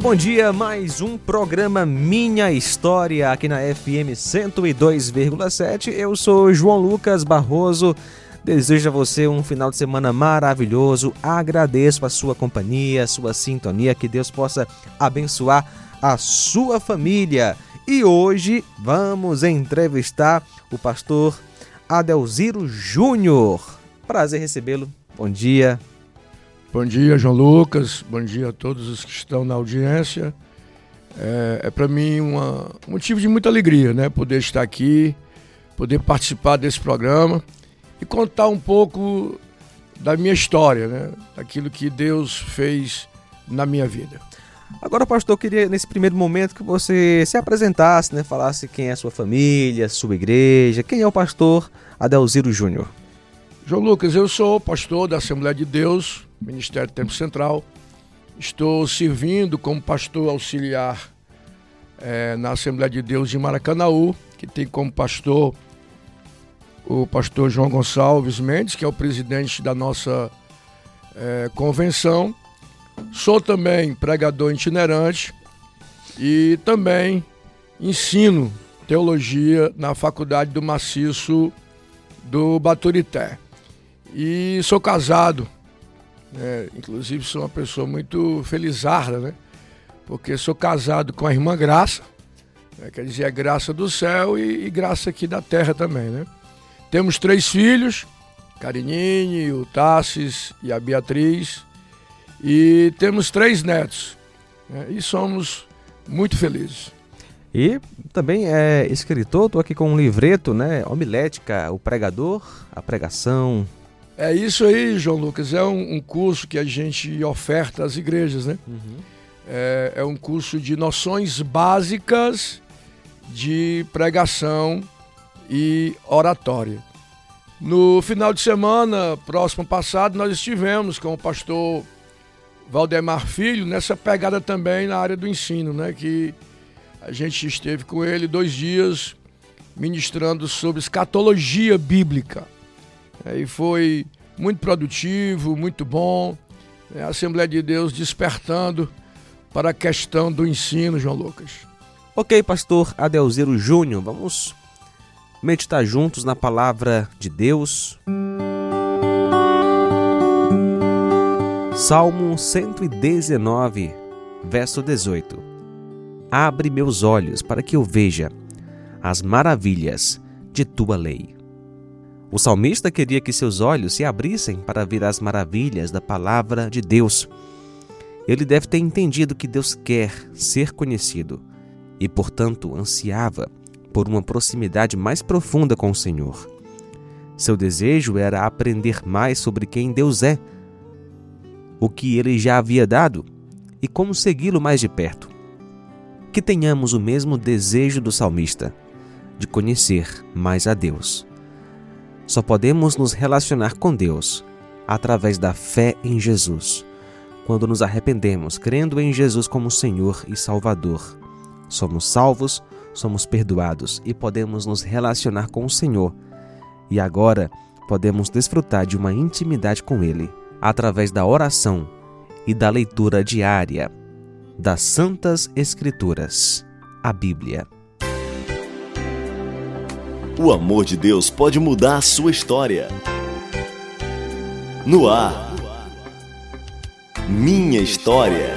Muito bom dia, mais um programa Minha História aqui na FM 102,7. Eu sou João Lucas Barroso. Desejo a você um final de semana maravilhoso. Agradeço a sua companhia, a sua sintonia. Que Deus possa abençoar a sua família. E hoje vamos entrevistar o pastor Adelziro Júnior. Prazer recebê-lo. Bom dia. Bom dia, João Lucas. Bom dia a todos os que estão na audiência. É, é para mim uma, um motivo de muita alegria, né? Poder estar aqui, poder participar desse programa e contar um pouco da minha história, né? Daquilo que Deus fez na minha vida. Agora, pastor, eu queria nesse primeiro momento que você se apresentasse, né? Falasse quem é a sua família, sua igreja, quem é o pastor Adelziro Júnior. João Lucas, eu sou pastor da Assembleia de Deus, Ministério do Tempo Central. Estou servindo como pastor auxiliar é, na Assembleia de Deus de Maracanaú, que tem como pastor o pastor João Gonçalves Mendes, que é o presidente da nossa é, convenção. Sou também pregador itinerante e também ensino teologia na Faculdade do Maciço do Baturité. E sou casado, né? inclusive sou uma pessoa muito felizarda, né? Porque sou casado com a irmã Graça, né? quer dizer, a graça do céu e, e, graça aqui da terra também, né? Temos três filhos, Carinine, o Tassis e a Beatriz, e temos três netos, né? e somos muito felizes. E também é escritor, estou aqui com um livreto, né? Homilética, o pregador, a pregação, é isso aí, João Lucas. É um, um curso que a gente oferta às igrejas, né? Uhum. É, é um curso de noções básicas de pregação e oratória. No final de semana, próximo passado, nós estivemos com o pastor Valdemar Filho nessa pegada também na área do ensino, né? Que a gente esteve com ele dois dias ministrando sobre escatologia bíblica. E foi muito produtivo, muito bom. É a Assembleia de Deus despertando para a questão do ensino, João Lucas. Ok, pastor Adelzeiro Júnior, vamos meditar juntos na palavra de Deus. Salmo 119, verso 18. Abre meus olhos para que eu veja as maravilhas de tua lei. O salmista queria que seus olhos se abrissem para ver as maravilhas da palavra de Deus. Ele deve ter entendido que Deus quer ser conhecido e, portanto, ansiava por uma proximidade mais profunda com o Senhor. Seu desejo era aprender mais sobre quem Deus é, o que ele já havia dado e como segui-lo mais de perto. Que tenhamos o mesmo desejo do salmista, de conhecer mais a Deus. Só podemos nos relacionar com Deus através da fé em Jesus. Quando nos arrependemos, crendo em Jesus como Senhor e Salvador, somos salvos, somos perdoados e podemos nos relacionar com o Senhor. E agora podemos desfrutar de uma intimidade com Ele através da oração e da leitura diária das Santas Escrituras, a Bíblia. O amor de Deus pode mudar a sua história. No ar. Minha história.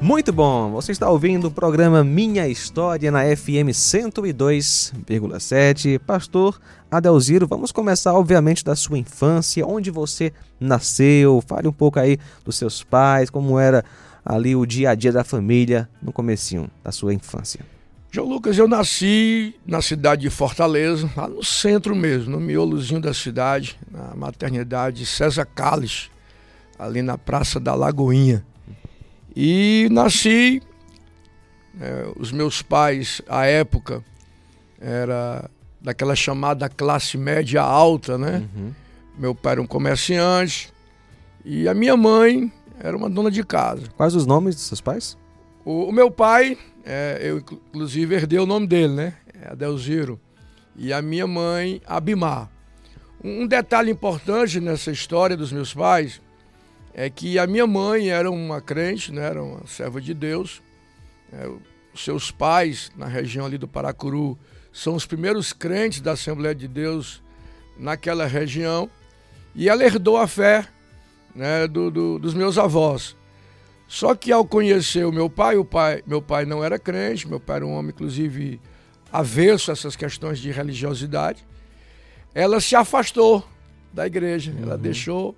Muito bom, você está ouvindo o programa Minha História na FM 102,7. Pastor Adelziro, vamos começar, obviamente, da sua infância, onde você nasceu. Fale um pouco aí dos seus pais, como era ali o dia a dia da família no comecinho da sua infância. João Lucas, eu nasci na cidade de Fortaleza, lá no centro mesmo, no miolozinho da cidade, na maternidade César Calles, ali na Praça da Lagoinha. E nasci, é, os meus pais, à época, era daquela chamada classe média alta, né? Uhum. Meu pai era um comerciante e a minha mãe era uma dona de casa. Quais os nomes dos seus pais? O, o meu pai, é, eu inclusive herdei o nome dele, né? É Adelziro. E a minha mãe, Abimar. Um, detalhe importante nessa história dos meus pais é que a minha mãe era uma crente, né? era uma serva de Deus. É, seus pais, na região ali do Paracuru, são os primeiros crentes da Assembleia de Deus naquela região. E ela herdou a fé né, do, do, dos meus avós. Só que ao conhecer o meu pai, o pai, meu pai não era crente, meu pai era um homem, inclusive, avesso a essas questões de religiosidade, ela se afastou da igreja. Uhum. Ela deixou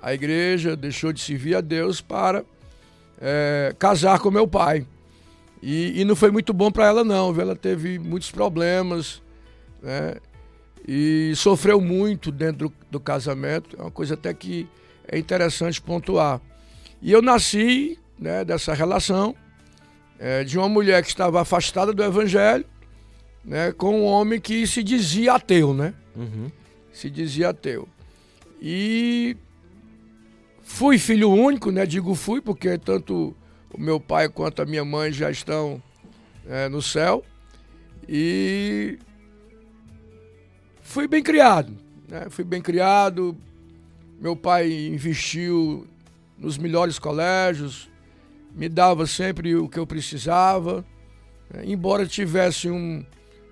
a igreja, deixou de servir a Deus para é, casar com meu pai. E, e não foi muito bom para ela, não. Ela teve muitos problemas, né? E sofreu muito dentro do, do casamento. É uma coisa até que é interessante pontuar. E eu nasci né, dessa relação é, de uma mulher que estava afastada do evangelho, né, com um homem que se dizia ateu, né? Uhum. Se dizia ateu. E fui filho único, né? Digo fui, porque tanto o meu pai quanto a minha mãe já estão é, no céu. E fui bem criado, né? Fui bem criado. Meu pai investiu nos melhores colégios, me dava sempre o que eu precisava, né? embora tivesse um,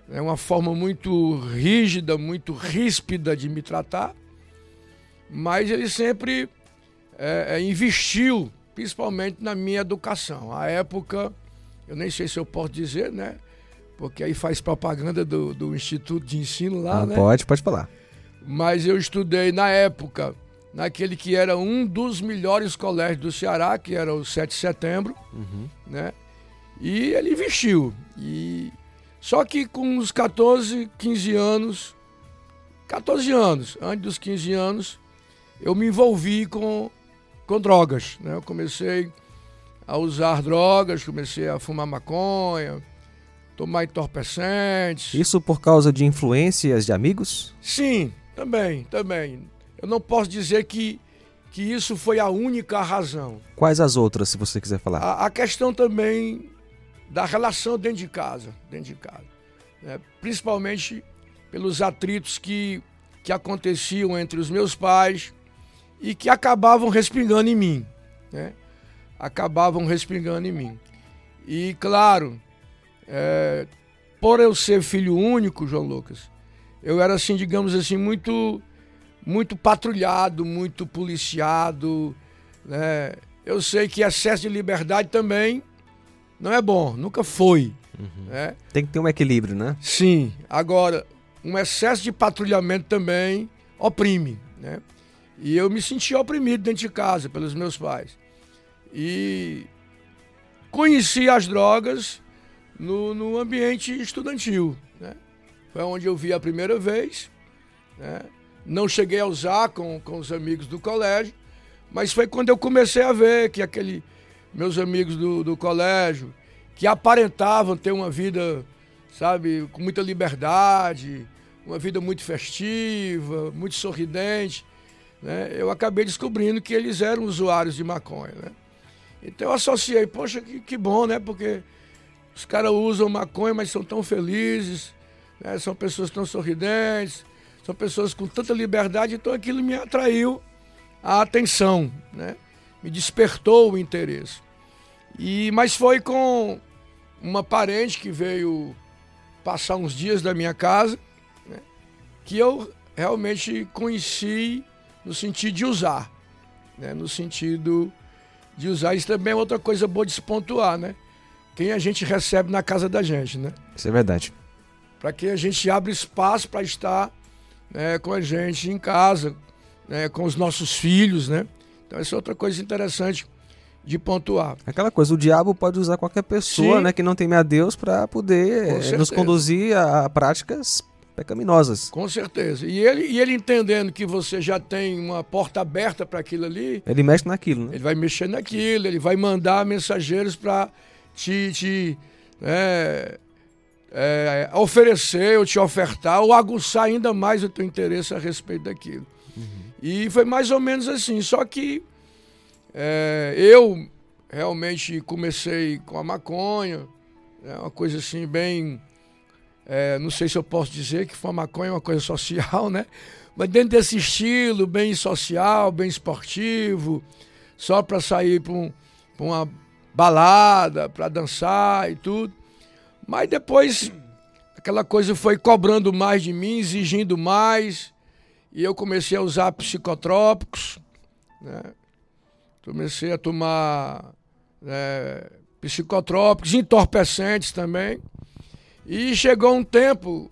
né, uma forma muito rígida, muito ríspida de me tratar, mas ele sempre é, é, investiu, principalmente na minha educação. A época, eu nem sei se eu posso dizer, né? Porque aí faz propaganda do, do Instituto de Ensino lá, ah, né? Pode, pode falar. Mas eu estudei na época naquele que era um dos melhores colégios do Ceará, que era o 7 de setembro, uhum. né? E ele investiu. E... Só que com uns 14, 15 anos, 14 anos, antes dos 15 anos, eu me envolvi com, com drogas, né? Eu comecei a usar drogas, comecei a fumar maconha, tomar entorpecentes. Isso por causa de influências de amigos? Sim, também, também. Eu não posso dizer que, que isso foi a única razão. Quais as outras, se você quiser falar? A, a questão também da relação dentro de casa, dentro de casa. Né? Principalmente pelos atritos que, que aconteciam entre os meus pais e que acabavam respingando em mim. Né? Acabavam respingando em mim. E, claro, é, por eu ser filho único, João Lucas, eu era assim, digamos assim, muito muito patrulhado, muito policiado. Né? Eu sei que excesso de liberdade também não é bom, nunca foi. Uhum. Né? Tem que ter um equilíbrio, né? Sim. Agora, um excesso de patrulhamento também oprime. Né? E eu me senti oprimido dentro de casa pelos meus pais. E conheci as drogas no, no ambiente estudantil. Né? Foi onde eu vi a primeira vez. Né? Não cheguei a usar com, com os amigos do colégio, mas foi quando eu comecei a ver que aquele meus amigos do, do colégio, que aparentavam ter uma vida, sabe, com muita liberdade, uma vida muito festiva, muito sorridente, né? Eu acabei descobrindo que eles eram usuários de maconha, né? Então eu associei, poxa, que, que bom, né? Porque os caras usam maconha, mas são tão felizes, né? são pessoas tão sorridentes, são pessoas com tanta liberdade, então aquilo me atraiu a atenção, né? me despertou o interesse. E Mas foi com uma parente que veio passar uns dias da minha casa, né? que eu realmente conheci no sentido de usar, né? no sentido de usar. Isso também é outra coisa boa de se pontuar, né? Quem a gente recebe na casa da gente, né? Isso é verdade. Para que a gente abra espaço para estar né, com a gente em casa, né, com os nossos filhos, né? Então essa é outra coisa interessante de pontuar. Aquela coisa, o diabo pode usar qualquer pessoa, Sim. né, que não teme a Deus para poder eh, nos conduzir a, a práticas pecaminosas. Com certeza. E ele, e ele entendendo que você já tem uma porta aberta para aquilo ali, Ele mexe naquilo, né? ele vai mexer naquilo, ele vai mandar mensageiros para te, te é, é, oferecer ou te ofertar ou aguçar ainda mais o teu interesse a respeito daquilo. E foi mais ou menos assim. Só que é, eu realmente comecei com a maconha, é uma coisa assim bem. É, não sei se eu posso dizer que foi maconha uma coisa social, né? Mas dentro desse estilo, bem social, bem esportivo, só para sair para um, uma balada, para dançar e tudo. Mas depois aquela coisa foi cobrando mais de mim, exigindo mais, e eu comecei a usar psicotrópicos, né? Comecei a tomar né, psicotrópicos, entorpecentes também. E chegou um tempo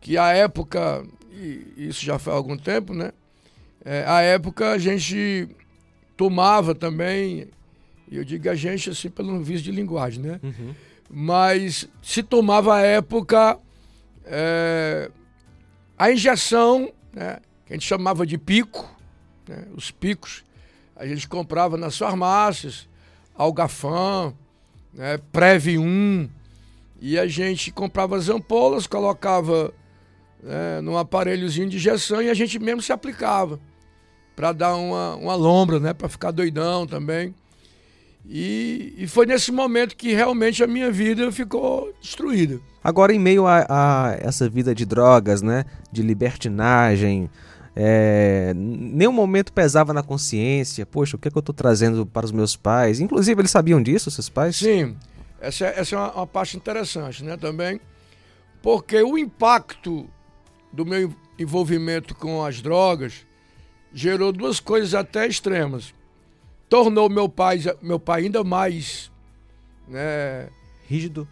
que a época, e isso já foi há algum tempo, né? É, a época a gente tomava também, eu digo a gente assim pelo vício de linguagem, né? Uhum. Mas se tomava à época é, a injeção, né? Que a gente chamava de pico, né? Os picos. A gente comprava nas farmácias, Algafam, né? Preve 1, e a gente comprava as ampolas, colocava né, num aparelhozinho de injeção e a gente mesmo se aplicava para dar uma, uma lombra, né, para ficar doidão também. E, e foi nesse momento que realmente a minha vida ficou destruída. Agora, em meio a, a essa vida de drogas, né, de libertinagem, é, nenhum momento pesava na consciência, poxa, o que é que eu estou trazendo para os meus pais? Inclusive, eles sabiam disso, seus pais? Sim, essa, é- essa é uma, uma parte interessante, né, também, porque o impacto do meu envolvimento com as drogas gerou duas coisas até extremas. Tornou meu pai, meu pai ainda mais, né, Rígido.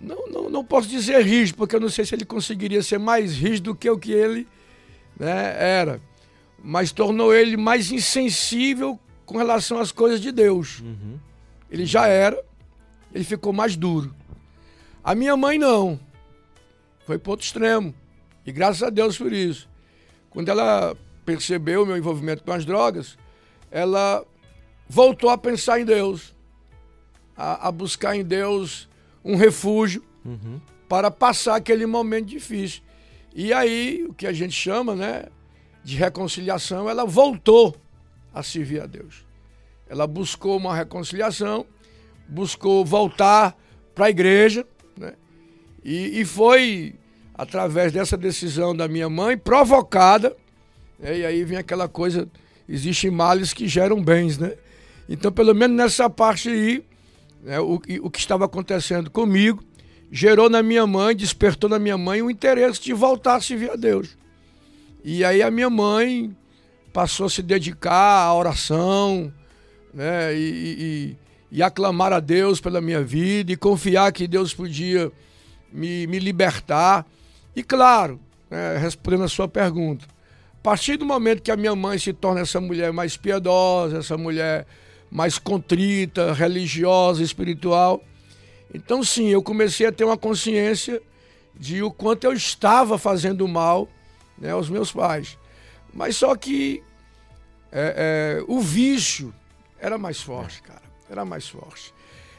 não, não, não posso dizer rígido, porque eu não sei se ele conseguiria ser mais rígido do que o que ele né, era. Mas tornou ele mais insensível com relação às coisas de Deus. Uhum. Ele já era, ele ficou mais duro. A minha mãe não. Foi para outro extremo. E graças a Deus por isso. Quando ela percebeu o meu envolvimento com as drogas, ela voltou a pensar em Deus, a, a buscar em Deus um refúgio Uhum. para passar aquele momento difícil. E aí, o que a gente chama, né, de reconciliação, ela voltou a servir a Deus. Ela buscou uma reconciliação, buscou voltar para a igreja, né? E, e foi através dessa decisão da minha mãe, provocada, né? e aí vem aquela coisa, existem males que geram bens, né? Então, pelo menos nessa parte aí, né, o, o que estava acontecendo comigo gerou na minha mãe, despertou na minha mãe o interesse de voltar a servir a Deus. E aí a minha mãe passou a se dedicar à oração, né, e, e- e- aclamar a Deus pela minha vida e confiar que Deus podia me, me libertar. E claro, né, respondendo a sua pergunta, a partir do momento que a minha mãe se torna essa mulher mais piedosa, essa mulher mais contrita, religiosa, espiritual, então sim, eu comecei a ter uma consciência de o quanto eu estava fazendo mal né, aos meus pais. Mas só que é, é, o vício era mais forte, cara. Era mais forte.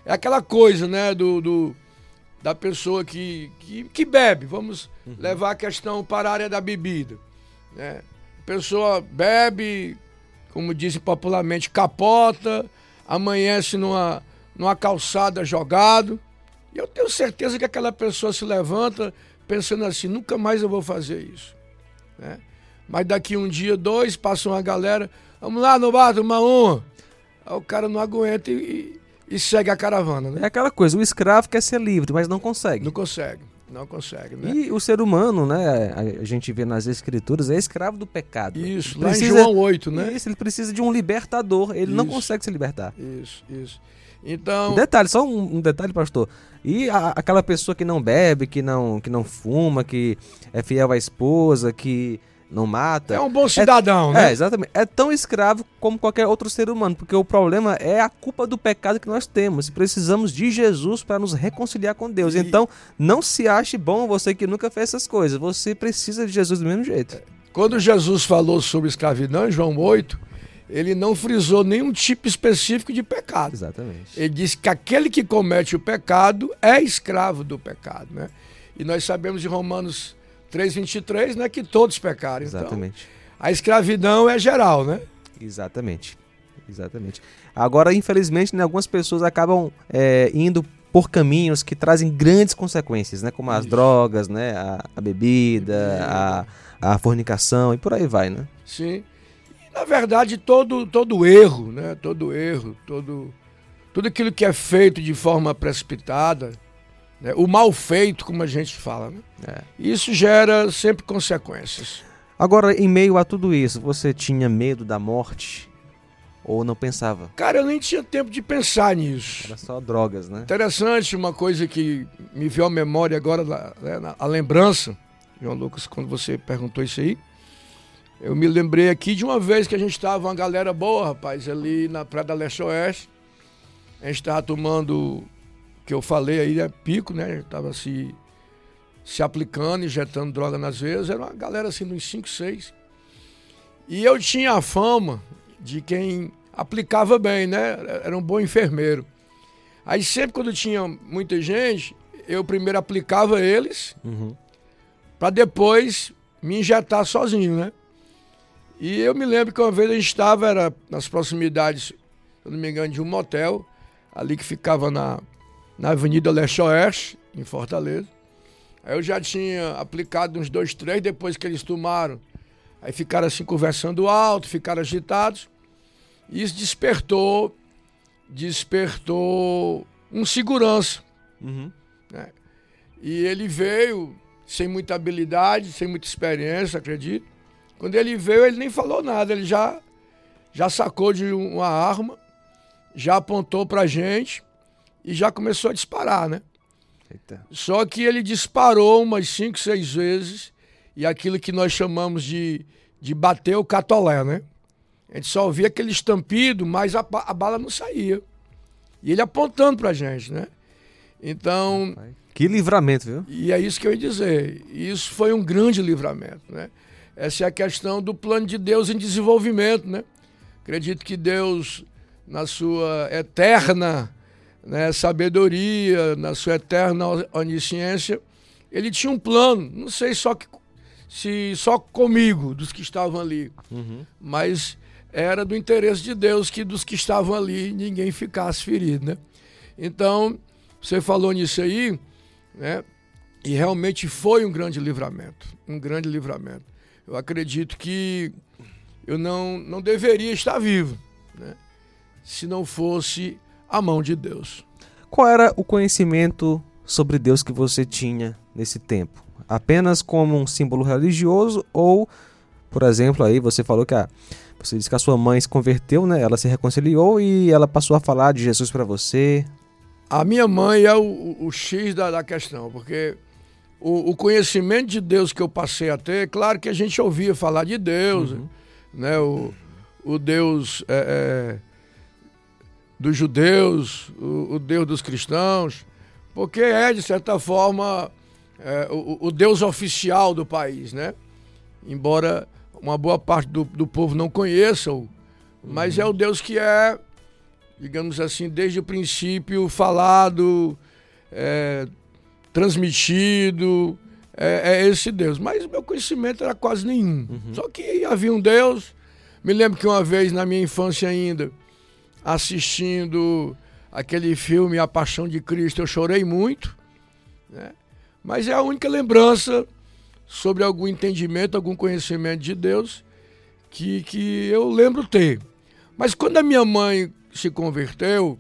É aquela coisa, né, do, do- da pessoa que, que, que bebe. Vamos levar a questão para a área da bebida. Né? A pessoa bebe, como dizem popularmente, capota, amanhece numa, numa calçada jogado. E eu tenho certeza que aquela pessoa se levanta pensando assim, nunca mais eu vou fazer isso. né? Mas daqui um dia, dois, passa uma galera, vamos lá no bar tomar uma. Aí o cara não aguenta e, e- segue a caravana, né? É aquela coisa, o escravo quer ser livre, mas não consegue. Não consegue, não consegue, né? E o ser humano, né, a gente vê nas escrituras, é escravo do pecado. Isso, Ele lá precisa- em João 8, né? Isso, ele precisa de um libertador, ele não Isso. consegue se libertar. Isso, isso. Então, detalhe, só um, um detalhe, pastor. E a- aquela pessoa que não bebe, que não, que não fuma, que é fiel à esposa, que não mata. É um bom cidadão, é, né? É, exatamente. É tão escravo como qualquer outro ser humano, porque o problema é a culpa do pecado que nós temos. Precisamos de Jesus para nos reconciliar com Deus. E... Então, não se ache bom você que nunca fez essas coisas. Você precisa de Jesus do mesmo jeito. Quando Jesus falou sobre escravidão, em João 8, ele não frisou nenhum tipo específico de pecado. Exatamente. Ele disse que aquele que comete o pecado é escravo do pecado, né? E nós sabemos de Romanos 3:23, né, que todos pecaram. Então. Exatamente. Então, a escravidão é geral, né? Exatamente. Exatamente. Agora, infelizmente, né, algumas pessoas acabam é, indo por caminhos que trazem grandes consequências, né? Como as Isso. drogas, né? A, a bebida, a, a fornicação e por aí vai, né? Sim. Na verdade, todo, todo erro, né? todo erro, todo, tudo aquilo que é feito de forma precipitada, né? o mal feito, como a gente fala, né? é. isso gera sempre consequências. Agora, em meio a tudo isso, você tinha medo da morte? Ou não pensava? Cara, eu nem tinha tempo de pensar nisso. Era só drogas, né? Interessante, uma coisa que me veio à memória agora, né, a lembrança, João Lucas, quando você perguntou isso aí. Eu me lembrei aqui de uma vez que a gente estava uma galera boa, rapaz, ali na Praia da Leste Oeste. A gente estava tomando, que eu falei aí, é pico, né? Estava se, se aplicando, injetando droga nas veias. Era uma galera assim, uns 5, 6. E eu tinha a fama de quem aplicava bem, né? Era um bom enfermeiro. Aí sempre quando tinha muita gente, eu primeiro aplicava eles, uhum. para depois me injetar sozinho, né? E eu me lembro que uma vez a gente estava, era nas proximidades, se eu não me engano, de um motel, ali que ficava na, na Avenida Leste-Oeste, em Fortaleza. Aí eu já tinha aplicado uns dois, três, depois que eles tomaram. Aí ficaram assim conversando alto, ficaram agitados. E isso despertou, despertou um segurança. Uhum. Né? E ele veio sem muita habilidade, sem muita experiência, acredito. Quando ele veio, ele nem falou nada, ele já, já sacou de uma arma, já apontou pra gente e já começou a disparar, né? Eita. Só que ele disparou umas cinco, seis vezes e aquilo que nós chamamos de, de bater o catolé, né? A gente só ouvia aquele estampido, mas a, a bala não saía. E ele apontando pra gente, né? Então. Que livramento, viu? E é isso que eu ia dizer. Isso foi um grande livramento, né? Essa é a questão do plano de Deus em desenvolvimento, né? Acredito que Deus, na sua eterna né, sabedoria, na sua eterna onisciência, ele tinha um plano, não sei só que, se só comigo, dos que estavam ali, uhum. mas era do interesse de Deus que dos que estavam ali ninguém ficasse ferido, né? Então, você falou nisso aí, né? E realmente foi um grande livramento, um grande livramento eu acredito que eu não, não deveria estar vivo, né? se não fosse a mão de Deus. Qual era o conhecimento sobre Deus que você tinha nesse tempo? Apenas como um símbolo religioso ou, por exemplo, aí você falou que a você disse que a sua mãe se converteu, né? Ela se reconciliou e ela passou a falar de Jesus para você. A minha mãe é o, o, X da, da questão, porque o, o, conhecimento de Deus que eu passei a ter, claro que a gente ouvia falar de Deus, uhum. né? O, o Deus é, é, dos judeus, o, o, Deus dos cristãos, porque é, de certa forma, é, o, o, Deus oficial do país, né? Embora uma boa parte do, do povo não conheça, -o, mas uhum. é o Deus que é, digamos assim, desde o princípio falado, é, transmitido. É, é, esse Deus. Mas o meu conhecimento era quase nenhum. Uhum. Só que havia um Deus. Me lembro que uma vez, na minha infância ainda, assistindo aquele filme A Paixão de Cristo, eu chorei muito. Né? Mas é a única lembrança sobre algum entendimento, algum conhecimento de Deus que, que eu lembro ter. Mas quando a minha mãe se converteu,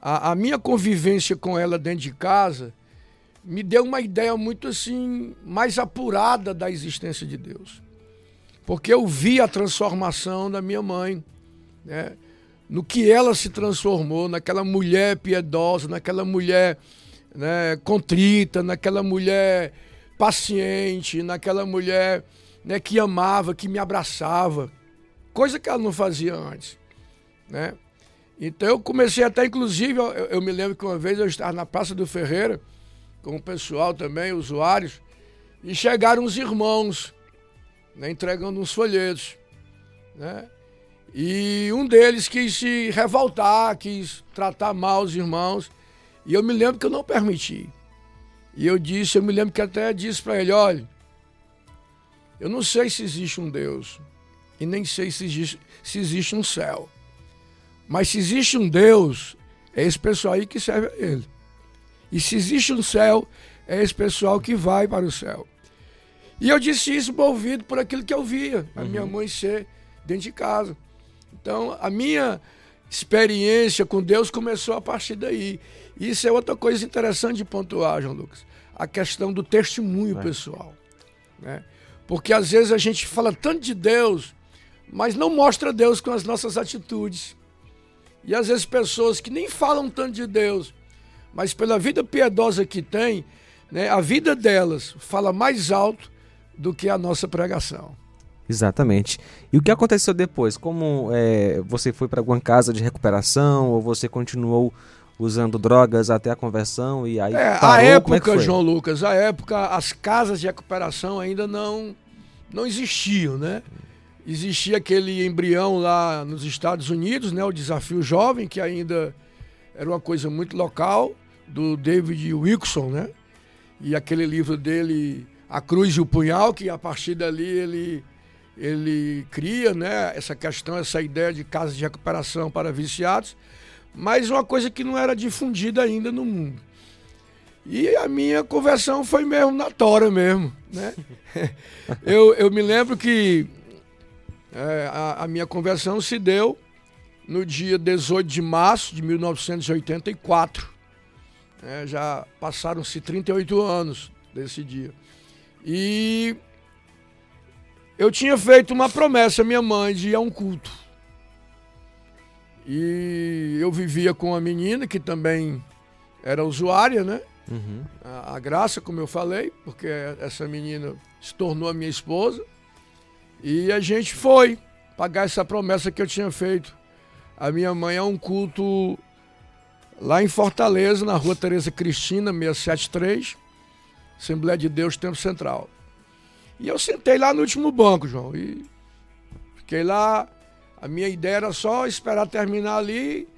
a, a minha convivência com ela dentro de casa me deu uma ideia muito assim, mais apurada da existência de Deus. Porque eu vi a transformação da minha mãe, né? No que ela se transformou, naquela mulher piedosa, naquela mulher né, contrita, naquela mulher paciente, naquela mulher né, que amava, que me abraçava, coisa que ela não fazia antes, né? Então eu comecei até, inclusive, eu, eu me lembro que uma vez eu estava na Praça do Ferreira, com o pessoal também, usuários, e chegaram os irmãos, né, entregando uns folhetos, né? E um deles quis se revoltar, quis tratar mal os irmãos, e eu me lembro que eu não permiti. E eu disse, eu me lembro que até disse para ele, olha, eu não sei se existe um Deus, e nem sei se existe, se existe um céu. Mas se existe um Deus, é esse pessoal aí que serve a Ele. E se existe um céu, é esse pessoal que vai para o céu. E eu disse isso movido por aquilo que eu via a uhum. minha mãe ser dentro de casa. Então, a minha experiência com Deus começou a partir daí. Isso é outra coisa interessante de pontuar, João Lucas. A questão do testemunho é. pessoal. Né? Porque às vezes a gente fala tanto de Deus, mas não mostra Deus com as nossas atitudes. E às vezes pessoas que nem falam tanto de Deus, mas pela vida piedosa que tem, né, a vida delas fala mais alto do que a nossa pregação. Exatamente. E o que aconteceu depois? Como é, você foi para alguma casa de recuperação ou você continuou usando drogas até a conversão e aí é, parou? A é época, é João Lucas, a época as casas de recuperação ainda não não existiam, né? Existia aquele embrião lá nos Estados Unidos, né, o Desafio Jovem, que ainda era uma coisa muito local, do David Wilson, né? E aquele livro dele, A Cruz e o Punhal, que a partir dali ele, ele cria né, essa questão, essa ideia de casas de recuperação para viciados, mas uma coisa que não era difundida ainda no mundo. E a minha conversão foi mesmo na tora mesmo, né? eu, eu me lembro que é, a, a, minha conversão se deu no dia 18 de março de 1984. É, já passaram-se 38 anos desse dia. E eu tinha feito uma promessa à minha mãe de ir a um culto. E eu vivia com uma menina que também era usuária, né? Uhum. A, a Graça, como eu falei, porque essa menina se tornou a minha esposa. E a gente foi pagar essa promessa que eu tinha feito. A minha mãe é um culto lá em Fortaleza, na rua Tereza Cristina, 673, Assembleia de Deus, Tempo Central. E eu sentei lá no último banco, João, e fiquei lá. A minha ideia era só esperar terminar ali,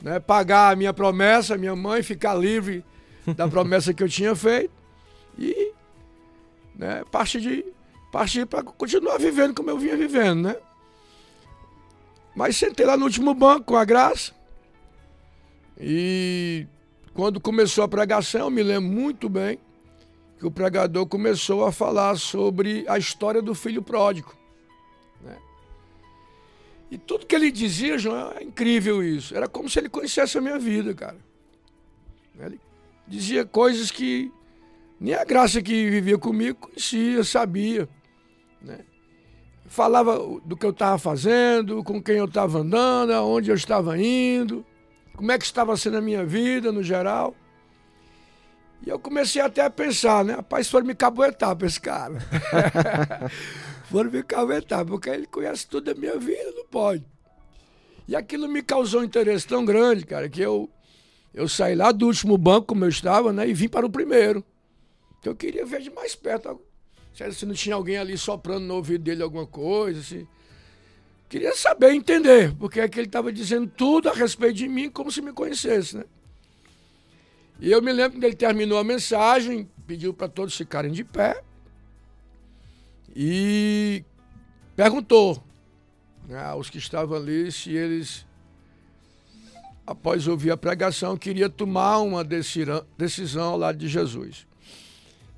né, pagar a minha promessa, minha mãe, ficar livre da promessa que eu tinha feito e né, partir de partir para continuar vivendo como eu vinha vivendo, né? Mas sentei lá no último banco com a graça. E quando começou a pregação, eu me lembro muito bem que o pregador começou a falar sobre a história do filho pródigo. Né? E tudo que ele dizia, João, é incrível isso. Era como se ele conhecesse a minha vida, cara. Ele dizia coisas que nem a graça que vivia comigo conhecia, sabia. Né? Falava do que eu estava fazendo, com quem eu estava andando, aonde eu estava indo, como é que estava sendo a minha vida no geral. E eu comecei até a pensar, né? Rapaz, foram me caboetar para esse cara. foram me caboetar, porque ele conhece tudo da minha vida, não pode. E aquilo me causou um interesse tão grande, cara, que eu, eu saí lá do último banco, como eu estava, né? E vim para o primeiro. Então eu queria ver de mais perto se não tinha alguém ali soprando no ouvido dele alguma coisa, assim. Queria saber, entender, porque é que ele estava dizendo tudo a respeito de mim como se me conhecesse, né? E eu me lembro que ele terminou a mensagem, pediu para todos ficarem de pé e perguntou né, aos que estavam ali se eles, após ouvir a pregação, queriam tomar uma decisão ao lado de Jesus.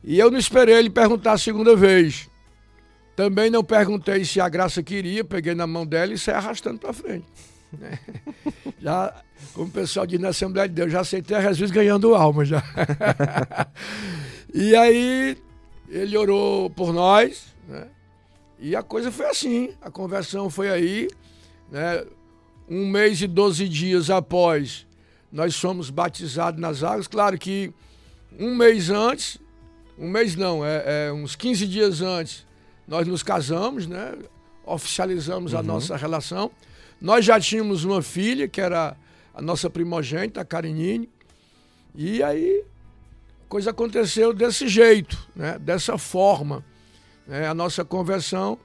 E eu não esperei ele perguntar a segunda vez. Também não perguntei se a graça queria, peguei na mão dela e saí arrastando para frente. já, como o pessoal diz na Assembleia de Deus, já aceitei a Jesus ganhando alma já. e aí ele orou por nós, né? E a coisa foi assim, a conversão foi aí, né? Um mês e doze dias após, nós fomos batizados nas águas. Claro que um mês antes um mês não, é, é uns 15 dias antes nós nos casamos, né? Oficializamos uhum. a nossa relação. Nós já tínhamos uma filha, que era a nossa primogênita, a Karinine. E aí a coisa aconteceu desse jeito, né? dessa forma. Né? A nossa conversão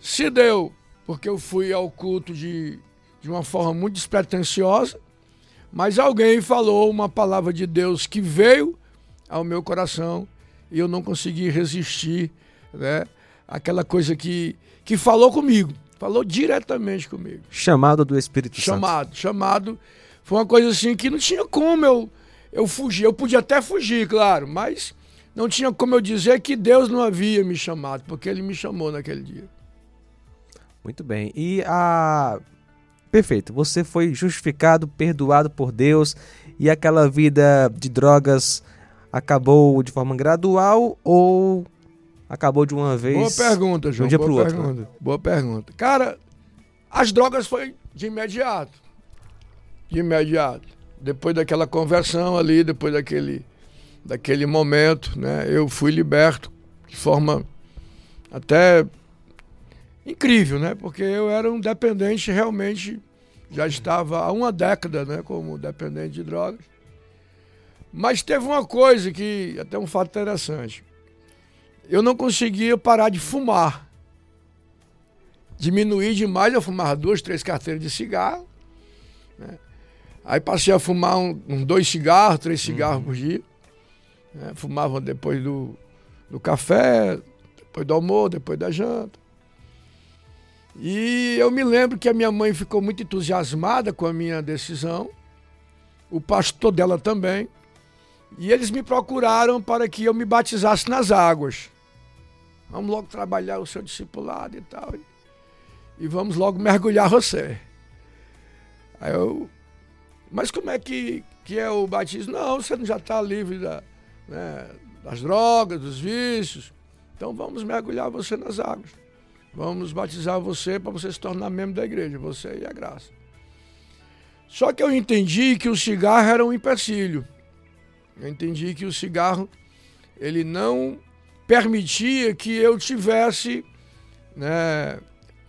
se deu porque eu fui ao culto de, de uma forma muito despretensiosa, mas alguém falou uma palavra de Deus que veio ao meu coração e eu não consegui resistir, né? Aquela coisa que, que falou comigo, falou diretamente comigo. Chamado do Espírito chamado, Santo. Chamado, chamado. Foi uma coisa assim que não tinha como eu, eu fugir. Eu podia até fugir, claro, mas não tinha como eu dizer que Deus não havia me chamado, porque Ele me chamou naquele dia. Muito bem. E a. Perfeito. Você foi justificado, perdoado por Deus e aquela vida de drogas acabou de forma gradual ou acabou de uma vez? Boa pergunta, João. Um dia boa pro pergunta. Outro. Boa pergunta. Cara, as drogas foi de imediato. De imediato. Depois daquela conversão ali, depois daquele, daquele momento, né? Eu fui liberto de forma até incrível, né? Porque eu era um dependente realmente, já estava há uma década, né? Como dependente de drogas. Mas teve uma coisa que, até um fato interessante. Eu não conseguia parar de fumar. Diminuí demais, eu fumava duas, três carteiras de cigarro. Né? Aí passei a fumar um, um dois cigarros, três cigarros uhum. por dia. Né? Fumava depois do, do café, depois do almoço, depois da janta. E eu me lembro que a minha mãe ficou muito entusiasmada com a minha decisão, o pastor dela também, e eles me procuraram para que eu me batizasse nas águas. Vamos logo trabalhar o seu discipulado e tal, e vamos logo mergulhar você. Aí eu, mas como é que, que é o batismo? Não, você não já está livre da, né, das drogas, dos vícios. Então vamos mergulhar você nas águas. Vamos batizar você para você se tornar membro da igreja, você e a graça. Só que eu entendi que o cigarro era um empecilho. Eu entendi que o cigarro ele não permitia que eu tivesse, né,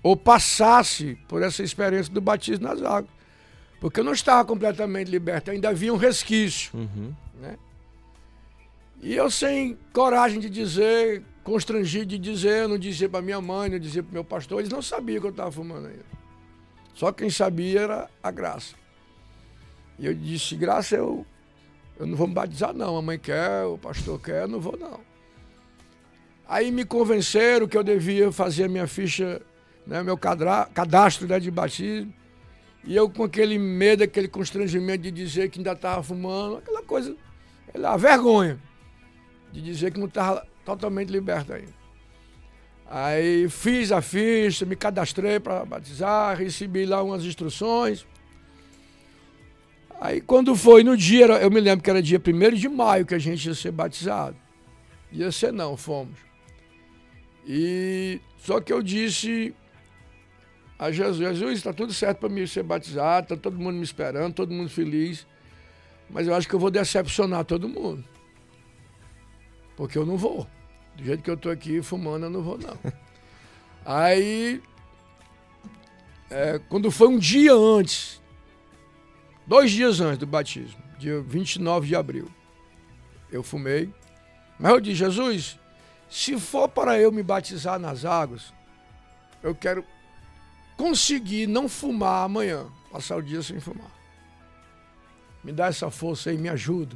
ou passasse por essa experiência do batismo nas águas. Porque eu não estava completamente liberto, ainda havia um resquício. Uhum. Né? E eu sem coragem de dizer constrangido de dizer, não dizia para minha mãe, não dizia para meu pastor, eles não sabiam que eu estava fumando ainda. Só quem sabia era a graça. E eu disse, graça, eu, eu não vou me batizar não, a mãe quer, o pastor quer, eu não vou não. Aí me convenceram que eu devia fazer a minha ficha, né, meu cadastro né, de batismo. E eu com aquele medo, aquele constrangimento de dizer que ainda estava fumando, aquela coisa, a vergonha de dizer que não estava totalmente liberto aí. Aí fiz a ficha, me cadastrei para batizar, recebi lá umas instruções. Aí quando foi no dia, eu me lembro que era dia 1 de maio que a gente ia ser batizado. Ia ser não, fomos. E só que eu disse a Jesus, Jesus, está tudo certo para mim ser batizado, está todo mundo me esperando, todo mundo feliz. Mas eu acho que eu vou decepcionar todo mundo. Porque eu não vou. Do jeito que eu tô aqui fumando, eu não vou, não. Aí, é, quando foi um dia antes, dois dias antes do batismo, dia 29 de abril, eu fumei. Mas eu disse, Jesus, se for para eu me batizar nas águas, eu quero conseguir não fumar amanhã, passar o dia sem fumar. Me dá essa força aí, me ajuda.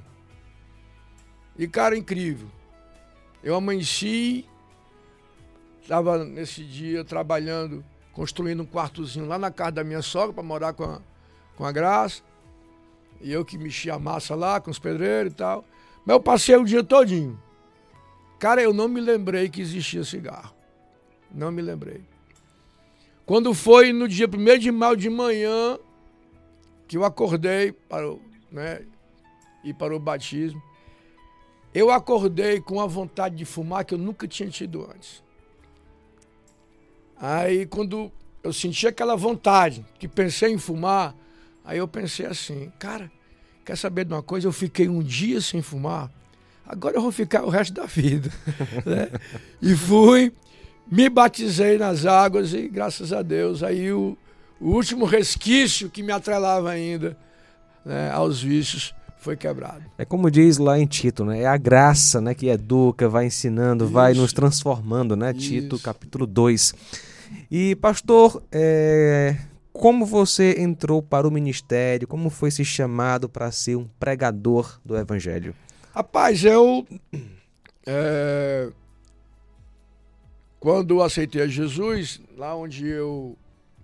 E, cara, incrível. Eu amanheci, estava nesse dia trabalhando, construindo um quartozinho lá na casa da minha sogra para morar com a, com a Graça. E eu que mexia a massa lá com os pedreiros e tal. Mas eu passei o dia todinho. Cara, eu não me lembrei que existia cigarro. Não me lembrei. Quando foi no dia 1 de maio de manhã, que eu acordei para o, né, ir para o batismo, eu acordei com a vontade de fumar que eu nunca tinha tido antes. Aí quando eu senti aquela vontade, que pensei em fumar, aí eu pensei assim, cara, quer saber de uma coisa? Eu fiquei um dia sem fumar, agora eu vou ficar o resto da vida. né? E fui, me batizei nas águas e graças a Deus aí o, o último resquício que me atrelava ainda né, aos vícios foi quebrado. É como diz lá em Tito, né? É a graça, né, que educa, vai ensinando, Isso. vai nos transformando, né? Isso. Tito, capítulo 2. E pastor, é... como você entrou para o ministério? Como foi se chamado para ser um pregador do evangelho? Rapaz, eu é... quando aceitei Jesus, lá onde eu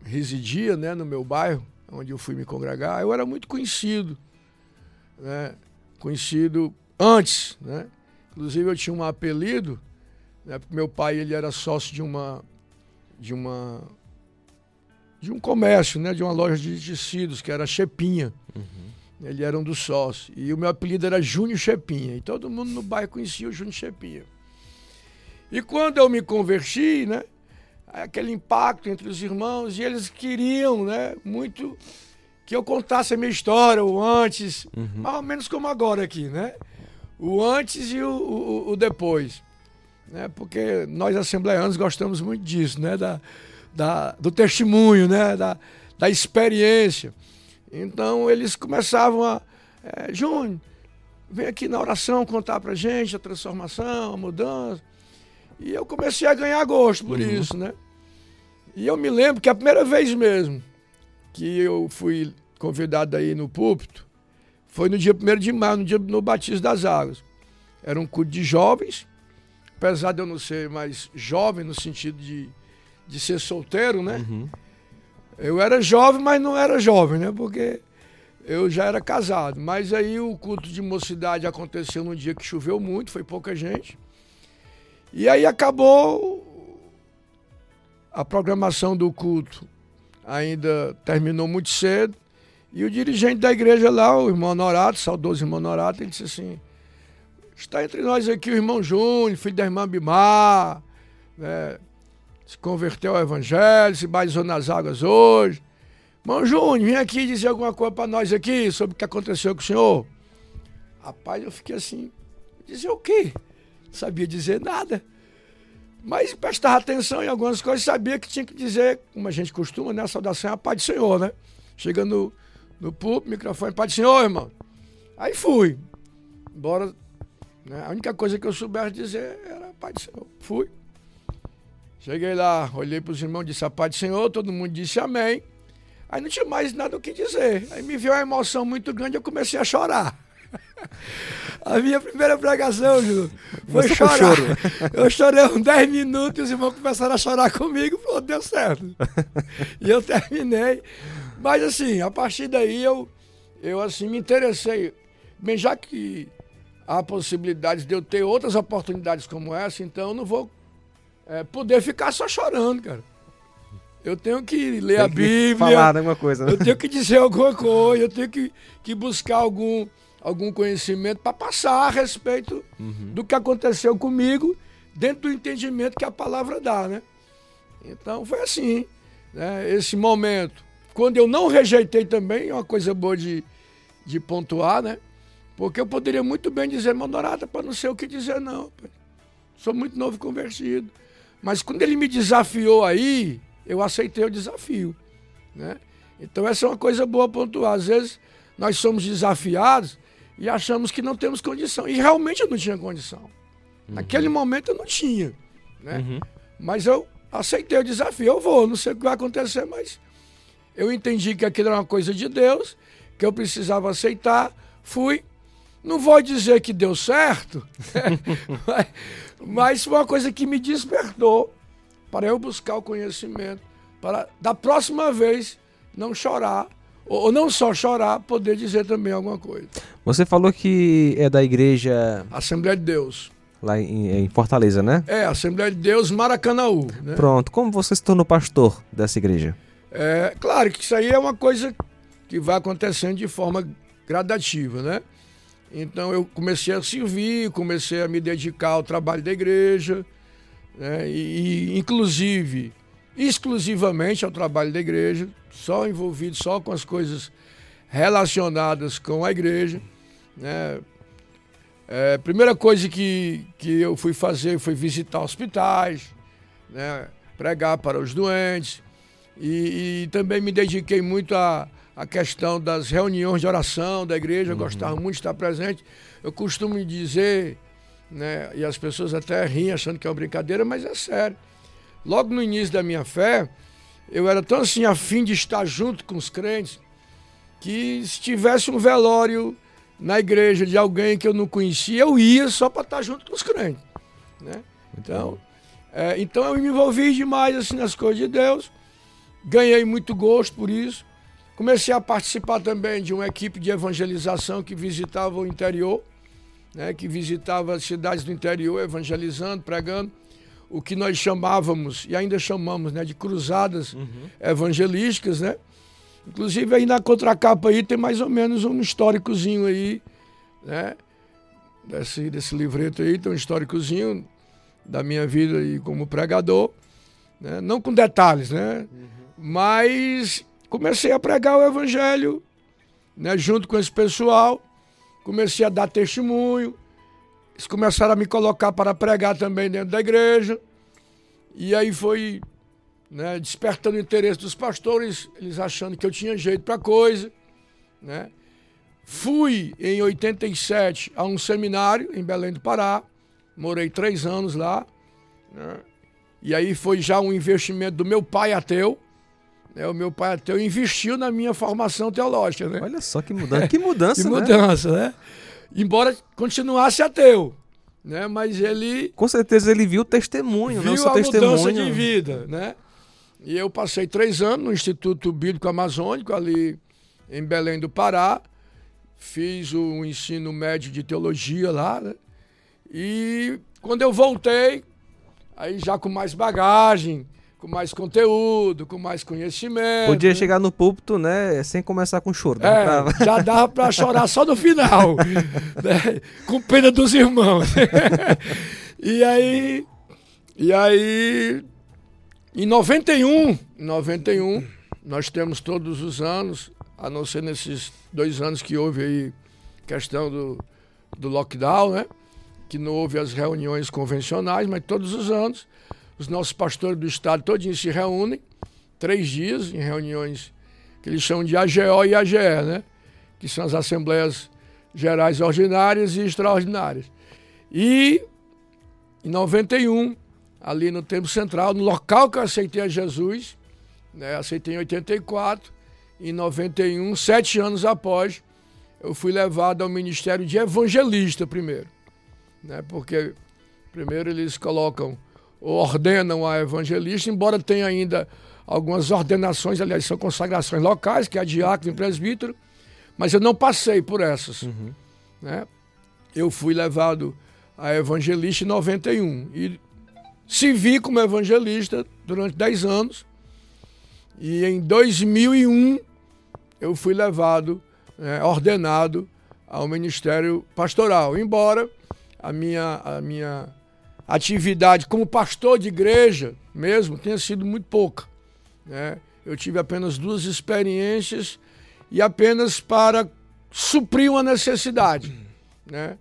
residia, né, no meu bairro, onde eu fui me congregar, eu era muito conhecido né, conhecido antes, né? Inclusive eu tinha um apelido, né, porque meu pai ele era sócio de uma de uma de um comércio, né, de uma loja de tecidos que era Chepinha. Uhum. Ele era um dos sócios. E o meu apelido era Júnior Chepinha. E todo mundo no bairro conhecia o Júnior Chepinha. E quando eu me converti, né, aquele impacto entre os irmãos, e eles queriam, né, muito que eu contasse a minha história, o antes, uhum. mais ou menos como agora aqui, né? O antes e o, o, o depois. Né? Porque nós assembleanos gostamos muito disso, né? Da, da, do testemunho, né? Da, da experiência. Então eles começavam a. É, Júnior, vem aqui na oração contar pra gente a transformação, a mudança. E eu comecei a ganhar gosto por uhum. isso, né? E eu me lembro que a primeira vez mesmo que eu fui convidado aí no púlpito foi no dia 1 de maio, no dia no batismo das águas. Era um culto de jovens, apesar de eu não ser mais jovem no sentido de, de ser solteiro, né? Uhum. Eu era jovem, mas não era jovem, né? Porque eu já era casado. Mas aí o culto de mocidade aconteceu num dia que choveu muito, foi pouca gente. E aí acabou a programação do culto ainda terminou muito cedo. E o dirigente da igreja lá, o irmão Norato, saudoso irmão Norato, ele disse assim: está entre nós aqui o irmão Júnior, filho da irmã Bimar, né? Se converteu ao evangelho, se batizou nas águas hoje. Irmão Júnior, vem aqui dizer alguma coisa para nós aqui sobre o que aconteceu com o senhor. Rapaz, eu fiquei assim, dizer o quê? Não sabia dizer nada. Mas prestava atenção em algumas coisas, sabia que tinha que dizer, como a gente costuma, né? A saudação é a paz do Senhor, né? Chega no, púlpito, microfone, paz do Senhor, irmão. Aí fui. Embora, né? a única coisa que eu soubesse dizer era paz do Senhor. Fui. Cheguei lá, olhei para os irmãos, disse a paz do Senhor, todo mundo disse amém. Aí não tinha mais nada o que dizer. Aí me veio uma emoção muito grande, eu comecei a chorar. A minha primeira pregação, Ju, foi Você chorar. Choro. Eu chorei uns 10 minutos e os irmãos começaram a chorar comigo. Pô, deu certo. E eu terminei. Mas assim, a partir daí eu, eu assim, me interessei. Bem, já que há possibilidades de eu ter outras oportunidades como essa, então eu não vou é, poder ficar só chorando, cara. Eu tenho que ler Tem a Bíblia. Falar alguma coisa, né? Eu tenho que dizer alguma coisa, eu tenho que, que buscar algum algum conhecimento para passar a respeito uhum. do que aconteceu comigo, dentro do entendimento que a palavra dá, né? Então foi assim, né? Esse momento. Quando eu não rejeitei também, é uma coisa boa de, de pontuar, né? Porque eu poderia muito bem dizer, Mandorada, para não sei o que dizer, não. Sou muito novo convertido. Mas quando ele me desafiou aí, eu aceitei o desafio. Né? Então essa é uma coisa boa pontuar. Às vezes nós somos desafiados e achamos que não temos condição. E realmente eu não tinha condição. Uhum. Naquele momento eu não tinha. Né? Uhum. Mas eu aceitei o desafio. Eu vou, não sei o que vai acontecer, mas eu entendi que aquilo era uma coisa de Deus, que eu precisava aceitar. Fui. Não vou dizer que deu certo, mas, mas foi uma coisa que me despertou para eu buscar o conhecimento, para da próxima vez não chorar ou não só chorar, poder dizer também alguma coisa. Você falou que é da igreja Assembleia de Deus. Lá em, em Fortaleza, né? É, Assembleia de Deus Maracanaú. Né? Pronto. Como você se tornou pastor dessa igreja? É, claro que isso aí é uma coisa que vai acontecendo de forma gradativa, né? Então eu comecei a servir, comecei a me dedicar ao trabalho da igreja, né? e, e inclusive exclusivamente ao trabalho da igreja, só envolvido só com as coisas relacionadas com a igreja. Né? É, primeira coisa que, que eu fui fazer foi visitar hospitais, né, pregar para os doentes. E, e também me dediquei muito à, à questão das reuniões de oração da igreja, uhum. gostava muito de estar presente. Eu costumo dizer, né, e as pessoas até riem achando que é uma brincadeira, mas é sério. Logo no início da minha fé, eu era tão assim afim de estar junto com os crentes, que se tivesse um velório na igreja de alguém que eu não conhecia, eu ia só para estar junto com os crentes. Né? Então, é, então eu me envolvi demais assim, nas coisas de Deus, ganhei muito gosto por isso. Comecei a participar também de uma equipe de evangelização que visitava o interior, né, que visitava as cidades do interior, evangelizando, pregando, o que nós chamávamos, e ainda chamamos, né, de cruzadas uhum. evangelísticas, né? Inclusive aí na contracapa aí tem mais ou menos um históricozinho aí, né? Desse, desse livreto aí, tem um históricozinho da minha vida aí como pregador, né? não com detalhes, né? Uhum. Mas comecei a pregar o evangelho, né? Junto com esse pessoal, comecei a dar testemunho, eles começaram a me colocar para pregar também dentro da igreja, e aí foi né, despertando o interesse dos pastores, eles achando que eu tinha jeito para coisa, né? Fui em 87 a um seminário em Belém do Pará, morei três anos lá, né? e aí foi já um investimento do meu pai ateu, né? o meu pai ateu investiu na minha formação teológica, né? Olha só que mudança, que mudança, que né? mudança, né? Embora continuasse ateu, né? Mas ele com certeza ele viu o testemunho, viu não seu a testemunho. mudança de vida, né? E eu passei três anos no Instituto Bíblico Amazônico, ali em Belém do Pará. Fiz o ensino médio de teologia lá, né? E quando eu voltei, aí já com mais bagagem, com mais conteúdo, com mais conhecimento. Podia né? chegar no púlpito, né, sem começar com choro. Né? É, já dava para chorar só no final, né? com pena dos irmãos. e aí, e aí em 91, 91, nós temos todos os anos, a não ser nesses dois anos que houve aí questão do, do lockdown, né? Que não houve as reuniões convencionais, mas todos os anos os nossos pastores do estado todos se reúnem, três dias em reuniões que eles chamam de AGO e AGE, né? Que são as Assembleias Gerais Ordinárias e Extraordinárias. E em 91 ali no Templo Central, no local que eu aceitei a Jesus, né? aceitei em 84, em 91, sete anos após, eu fui levado ao ministério de evangelista primeiro. Né? Porque primeiro eles colocam, ordenam a evangelista, embora tenha ainda algumas ordenações, aliás, são consagrações locais, que é a diácono e presbítero, mas eu não passei por essas. Uhum. Né? Eu fui levado a evangelista em 91. E se vi como evangelista durante 10 anos. E em 2001 eu fui levado, é, ordenado ao ministério pastoral. Embora a minha, a minha atividade como pastor de igreja mesmo tenha sido muito pouca. Né? Eu tive apenas duas experiências e apenas para suprir uma necessidade. Né?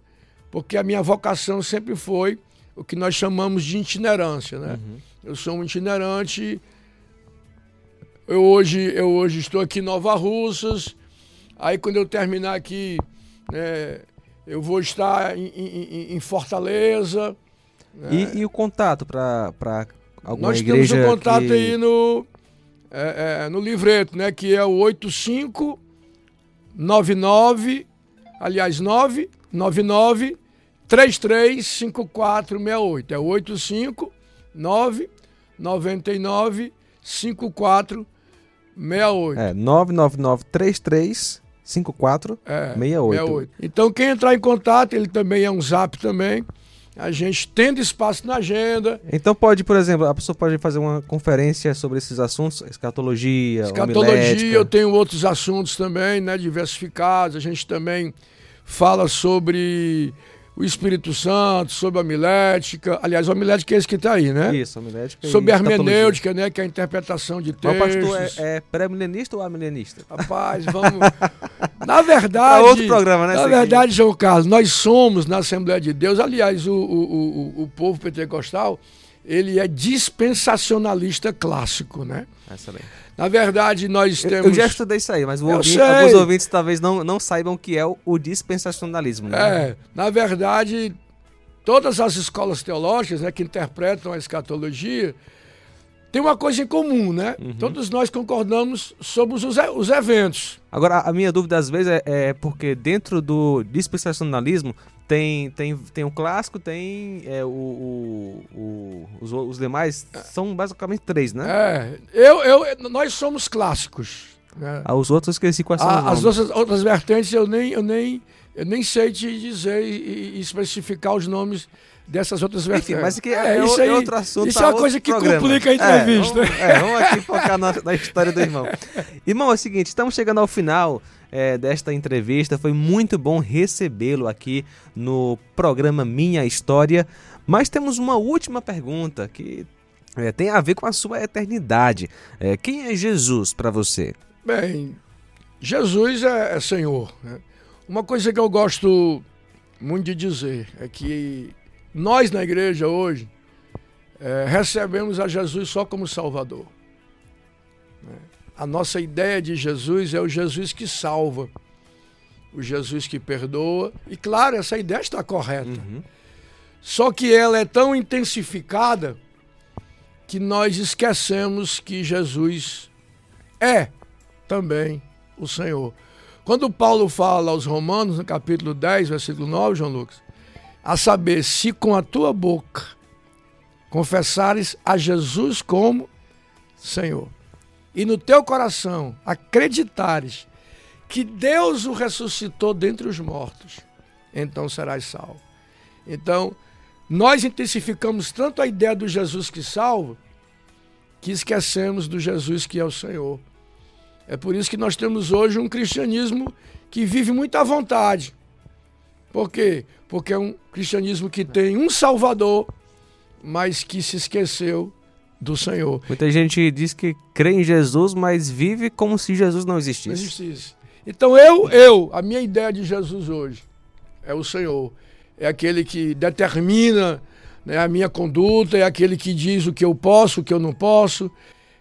Porque a minha vocação sempre foi o que nós chamamos de itinerância, né? Uhum. Eu sou um itinerante. Eu hoje, eu hoje estou aqui em Nova Russas. Aí quando eu terminar aqui, né, eu vou estar em, em, em Fortaleza. Né? E, e, o contato para alguma Nós igreja temos o contato que... aí no, é, é, no livreto, né? Que é o 8599, aliás, 999 335468. É 859 99 5468. É 999 33 54 é, 68. Então quem entrar em contato, ele também é um zap também. A gente tendo espaço na agenda. Então pode, por exemplo, a pessoa pode fazer uma conferência sobre esses assuntos, escatologia, Escatologia, homilética. eu tenho outros assuntos também, né, diversificados. A gente também fala sobre o Espírito Santo, sobre a homilética. Aliás, a homilética é esse que está aí, né? Isso, a homilética. Sobre a hermenêutica, né? Que é a interpretação de textos. Mas o pastor é, é pré-milenista ou amilenista? Rapaz, vamos. na verdade. É outro programa, né? Na verdade, João Carlos, nós somos na Assembleia de Deus. Aliás, o, o, o, o povo pentecostal, ele é dispensacionalista clássico, né? Excelente. Na verdade, nós temos. Eu já estudei isso aí, mas ouvinte, alguns ouvintes talvez não, não saibam o que é o, dispensacionalismo. Né? É, na verdade, todas as escolas teológicas né, que interpretam a escatologia tem uma coisa em comum, né? Uhum. Todos nós concordamos sobre os, os eventos. Agora, a minha dúvida às vezes é, é porque dentro do dispensacionalismo tem, tem, tem o clássico, tem é, o, o, o os, os, demais, são basicamente três, né? É, eu, eu, nós somos clássicos. Né? Ah, os outros esqueci quais são ah, As outras, outras vertentes eu nem, eu, nem, eu nem sei te dizer e, e especificar os nomes dessas outras vertentes. Enfim, mas que é, é, isso aí, é outro assunto. Isso é uma coisa que programa. complica a entrevista. É, vamos, é, vamos aqui focar na, na, história do irmão. Irmão, é o seguinte, estamos chegando ao final é, desta entrevista. Foi muito bom recebê-lo aqui no programa Minha História. Mas temos uma última pergunta que é, tem a ver com a sua eternidade. É, quem é Jesus para você? Bem, Jesus é, é Senhor. Né? Uma coisa que eu gosto muito de dizer é que nós na igreja hoje é, recebemos a Jesus só como Salvador. Né? A nossa ideia de Jesus é o Jesus que salva, o Jesus que perdoa. E claro, essa ideia está correta. Uhum. Só que ela é tão intensificada que nós esquecemos que Jesus é também o Senhor. Quando Paulo fala aos Romanos, no capítulo 10, versículo 9, João Lucas, a saber, se com a tua boca confessares a Jesus como Senhor, e no teu coração acreditares que Deus o ressuscitou dentre os mortos, então serás salvo. Então, nós intensificamos tanto a ideia do Jesus que salva, que esquecemos do Jesus que é o Senhor. É por isso que nós temos hoje um cristianismo que vive muito à vontade. Por quê? Porque é um cristianismo que tem um Salvador, mas que se esqueceu do Senhor. Muita gente diz que crê em Jesus, mas vive como se Jesus não existisse. Não existisse. Então eu, eu, a minha ideia de Jesus hoje é o Senhor. É aquele que determina né, a minha conduta, é aquele que diz o que eu posso, o que eu não posso,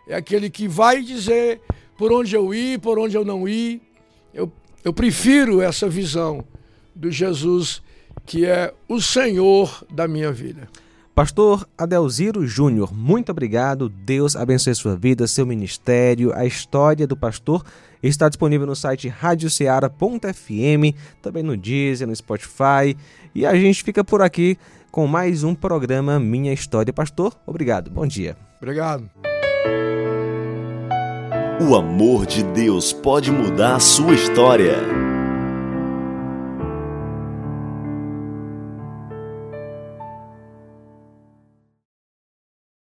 é aquele que vai dizer por onde eu ir, por onde eu não ir. Eu, eu prefiro essa visão do Jesus que é o Senhor da minha vida. Pastor Adelziro Júnior, muito obrigado. Deus abençoe sua vida, seu ministério. A história do pastor está disponível no site radioceara.fm, também no Deezer, no Spotify. E a gente fica por aqui com mais um programa Minha História. Pastor, obrigado. Bom dia. Obrigado. O amor de Deus pode mudar a sua história.